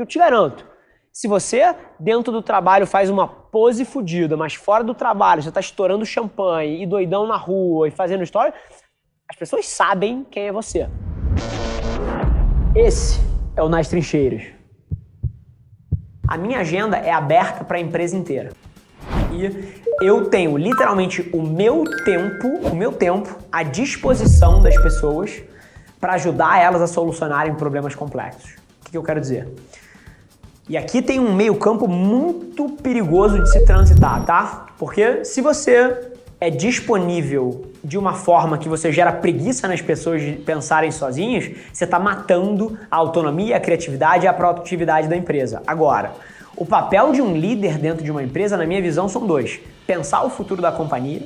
Eu te garanto, se você, dentro do trabalho, faz uma pose fodida, mas fora do trabalho, você tá estourando champanhe e doidão na rua e fazendo história, as pessoas sabem quem é você. Esse é o Nas Trincheiras. A minha agenda é aberta para a empresa inteira. E eu tenho literalmente o meu tempo, o meu tempo à disposição das pessoas para ajudar elas a solucionarem problemas complexos. O que eu quero dizer? E aqui tem um meio-campo muito perigoso de se transitar, tá? Porque se você é disponível de uma forma que você gera preguiça nas pessoas de pensarem sozinhas, você está matando a autonomia, a criatividade e a produtividade da empresa. Agora, o papel de um líder dentro de uma empresa, na minha visão, são dois: pensar o futuro da companhia,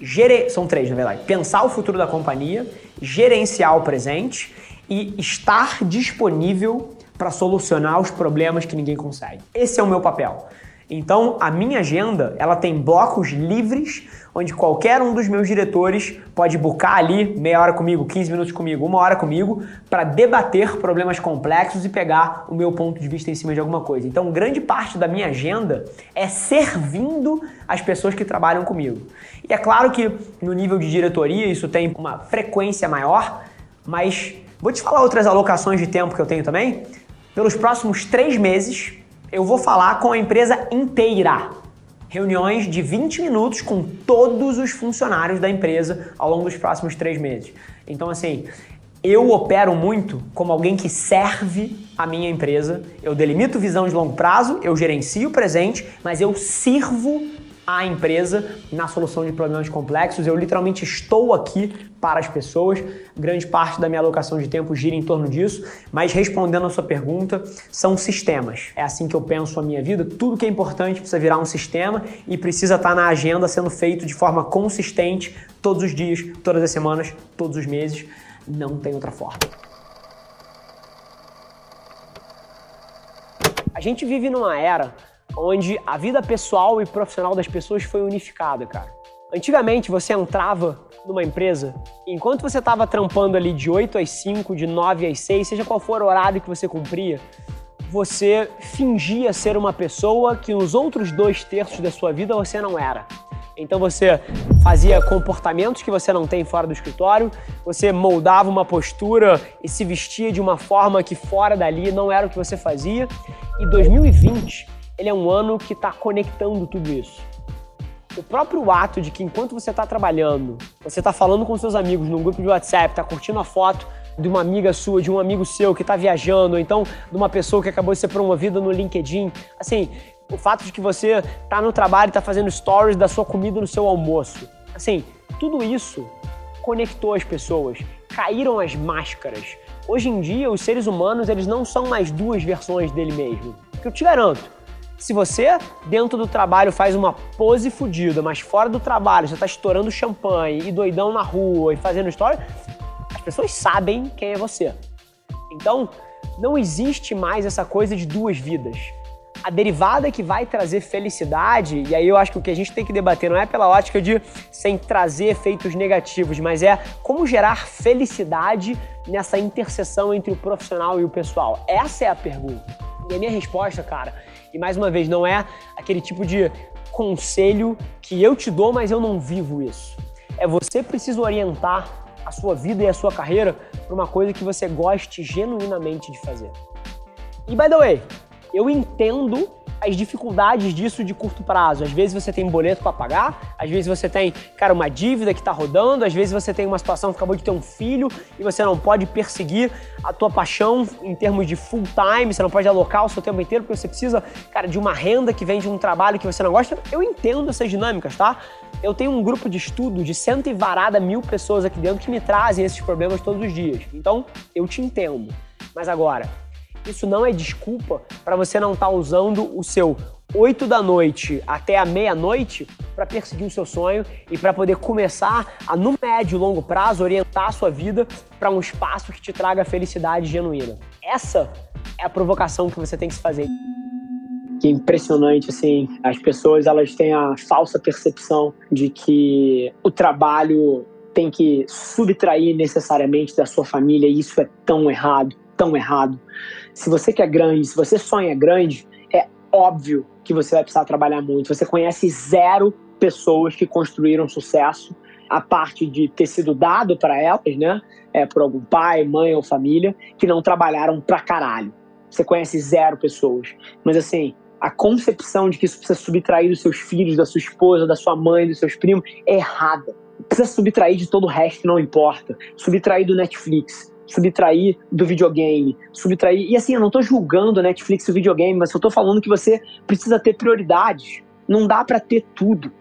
gere... são três, na verdade. Pensar o futuro da companhia, gerenciar o presente e estar disponível para solucionar os problemas que ninguém consegue. Esse é o meu papel. Então, a minha agenda, ela tem blocos livres, onde qualquer um dos meus diretores pode buscar ali meia hora comigo, 15 minutos comigo, uma hora comigo, para debater problemas complexos e pegar o meu ponto de vista em cima de alguma coisa. Então, grande parte da minha agenda é servindo as pessoas que trabalham comigo. E é claro que no nível de diretoria isso tem uma frequência maior, mas vou te falar outras alocações de tempo que eu tenho também. Pelos próximos três meses, eu vou falar com a empresa inteira. Reuniões de 20 minutos com todos os funcionários da empresa ao longo dos próximos três meses. Então, assim, eu opero muito como alguém que serve a minha empresa. Eu delimito visão de longo prazo, eu gerencio o presente, mas eu sirvo a empresa na solução de problemas complexos. Eu literalmente estou aqui para as pessoas. Grande parte da minha alocação de tempo gira em torno disso. Mas respondendo a sua pergunta, são sistemas. É assim que eu penso a minha vida. Tudo que é importante precisa virar um sistema e precisa estar na agenda sendo feito de forma consistente todos os dias, todas as semanas, todos os meses. Não tem outra forma. A gente vive numa era onde a vida pessoal e profissional das pessoas foi unificada, cara. Antigamente você entrava numa empresa, enquanto você estava trampando ali de 8 às 5, de 9 às 6, seja qual for o horário que você cumpria, você fingia ser uma pessoa que nos outros dois terços da sua vida você não era. Então você fazia comportamentos que você não tem fora do escritório, você moldava uma postura e se vestia de uma forma que fora dali não era o que você fazia. E 2020 ele é um ano que está conectando tudo isso. O próprio ato de que enquanto você está trabalhando, você está falando com seus amigos num grupo de WhatsApp, está curtindo a foto de uma amiga sua, de um amigo seu que está viajando, ou então de uma pessoa que acabou de ser promovida no LinkedIn, assim, o fato de que você está no trabalho e está fazendo stories da sua comida no seu almoço, assim, tudo isso conectou as pessoas, caíram as máscaras. Hoje em dia, os seres humanos eles não são mais duas versões dele mesmo. Porque eu te garanto, se você, dentro do trabalho, faz uma pose fodida, mas fora do trabalho você tá estourando champanhe e doidão na rua e fazendo história, as pessoas sabem quem é você. Então, não existe mais essa coisa de duas vidas. A derivada que vai trazer felicidade, e aí eu acho que o que a gente tem que debater não é pela ótica de sem trazer efeitos negativos, mas é como gerar felicidade nessa interseção entre o profissional e o pessoal. Essa é a pergunta. E a minha resposta, cara, e mais uma vez, não é aquele tipo de conselho que eu te dou, mas eu não vivo isso. É você precisa orientar a sua vida e a sua carreira para uma coisa que você goste genuinamente de fazer. E by the way, eu entendo as dificuldades disso de curto prazo. Às vezes você tem um boleto para pagar, às vezes você tem, cara, uma dívida que está rodando, às vezes você tem uma situação que acabou de ter um filho e você não pode perseguir a tua paixão em termos de full time, você não pode alocar o seu tempo inteiro porque você precisa, cara, de uma renda que vem de um trabalho que você não gosta. Eu entendo essas dinâmicas, tá? Eu tenho um grupo de estudo de cento e varada mil pessoas aqui dentro que me trazem esses problemas todos os dias. Então, eu te entendo. Mas agora, isso não é desculpa para você não estar tá usando o seu 8 da noite até a meia-noite para perseguir o seu sonho e para poder começar a, no médio e longo prazo, orientar a sua vida para um espaço que te traga felicidade genuína. Essa é a provocação que você tem que se fazer. Que é impressionante, assim, as pessoas elas têm a falsa percepção de que o trabalho tem que subtrair necessariamente da sua família e isso é tão errado tão errado. Se você quer grande, se você sonha grande, é óbvio que você vai precisar trabalhar muito. Você conhece zero pessoas que construíram sucesso, a parte de ter sido dado para elas, né? É, por algum pai, mãe ou família, que não trabalharam pra caralho. Você conhece zero pessoas. Mas assim, a concepção de que isso precisa subtrair dos seus filhos, da sua esposa, da sua mãe, dos seus primos, é errada. Precisa subtrair de todo o resto, não importa. Subtrair do Netflix, subtrair do videogame, subtrair. E assim, eu não tô julgando Netflix e o videogame, mas eu tô falando que você precisa ter prioridades. Não dá para ter tudo.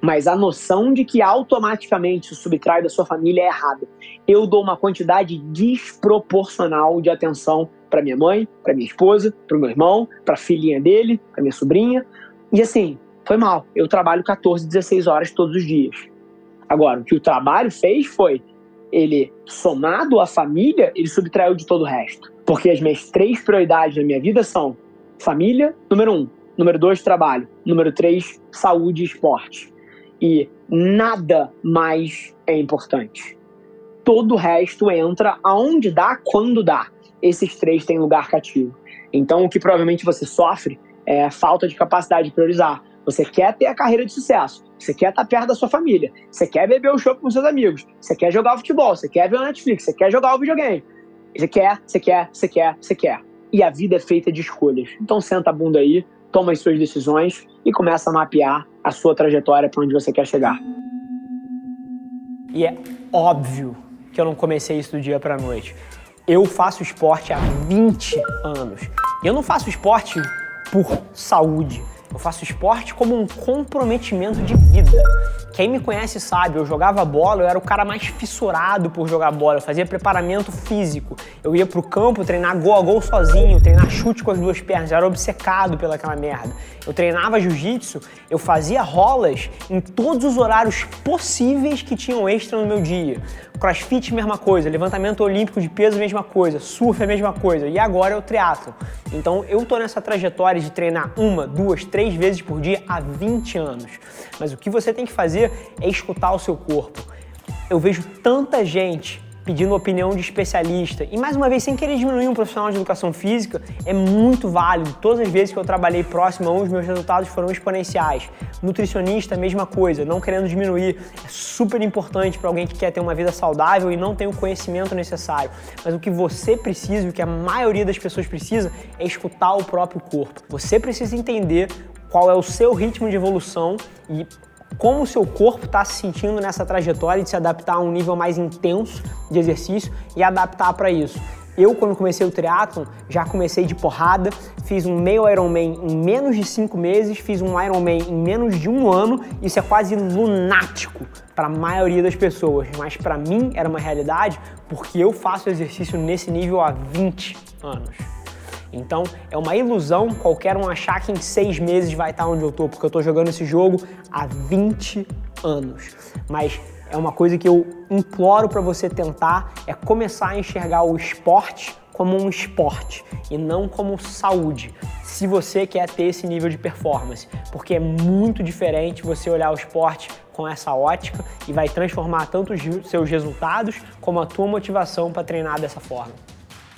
Mas a noção de que automaticamente o subtrai da sua família é errada. Eu dou uma quantidade desproporcional de atenção para minha mãe, para minha esposa, para o meu irmão, para a filhinha dele, para minha sobrinha. E assim, foi mal. Eu trabalho 14, 16 horas todos os dias. Agora, o que o trabalho fez foi ele, somado à família, ele subtraiu de todo o resto. Porque as minhas três prioridades na minha vida são família, número um. Número dois, trabalho. Número três, saúde e esporte. E nada mais é importante. Todo o resto entra aonde dá, quando dá. Esses três têm lugar cativo. Então, o que provavelmente você sofre é falta de capacidade de priorizar. Você quer ter a carreira de sucesso, você quer estar perto da sua família, você quer beber o show com seus amigos, você quer jogar futebol, você quer ver o Netflix, você quer jogar o videogame. Você quer, você quer, você quer, você quer. E a vida é feita de escolhas. Então senta a bunda aí, toma as suas decisões e começa a mapear a sua trajetória para onde você quer chegar. E é óbvio que eu não comecei isso do dia para noite. Eu faço esporte há 20 anos. E eu não faço esporte por saúde. Eu faço esporte como um comprometimento de vida. Quem me conhece sabe, eu jogava bola, eu era o cara mais fissurado por jogar bola, eu fazia preparamento físico. Eu ia pro campo treinar gol a gol sozinho, treinar chute com as duas pernas, eu era obcecado pelaquela merda. Eu treinava jiu-jitsu, eu fazia rolas em todos os horários possíveis que tinham extra no meu dia. Crossfit, mesma coisa. Levantamento olímpico de peso, mesma coisa. Surf, a mesma coisa. E agora é o triatlo. Então eu tô nessa trajetória de treinar uma, duas, três vezes por dia há 20 anos. Mas o que você tem que fazer é escutar o seu corpo. Eu vejo tanta gente pedindo opinião de especialista. E mais uma vez, sem querer diminuir um profissional de educação física, é muito válido. Todas as vezes que eu trabalhei próximo a um, os meus resultados foram exponenciais. Nutricionista, mesma coisa, não querendo diminuir. É super importante para alguém que quer ter uma vida saudável e não tem o conhecimento necessário. Mas o que você precisa, o que a maioria das pessoas precisa, é escutar o próprio corpo. Você precisa entender qual é o seu ritmo de evolução e como o seu corpo está se sentindo nessa trajetória de se adaptar a um nível mais intenso de exercício e adaptar para isso. Eu, quando comecei o triatlon, já comecei de porrada, fiz um meio Ironman em menos de cinco meses, fiz um Ironman em menos de um ano. Isso é quase lunático para a maioria das pessoas, mas para mim era uma realidade porque eu faço exercício nesse nível há 20 anos. Então é uma ilusão qualquer um achar que em seis meses vai estar onde eu tô, porque eu tô jogando esse jogo há 20 anos. Mas é uma coisa que eu imploro para você tentar é começar a enxergar o esporte como um esporte e não como saúde. Se você quer ter esse nível de performance, porque é muito diferente você olhar o esporte com essa ótica e vai transformar tanto os seus resultados como a tua motivação para treinar dessa forma.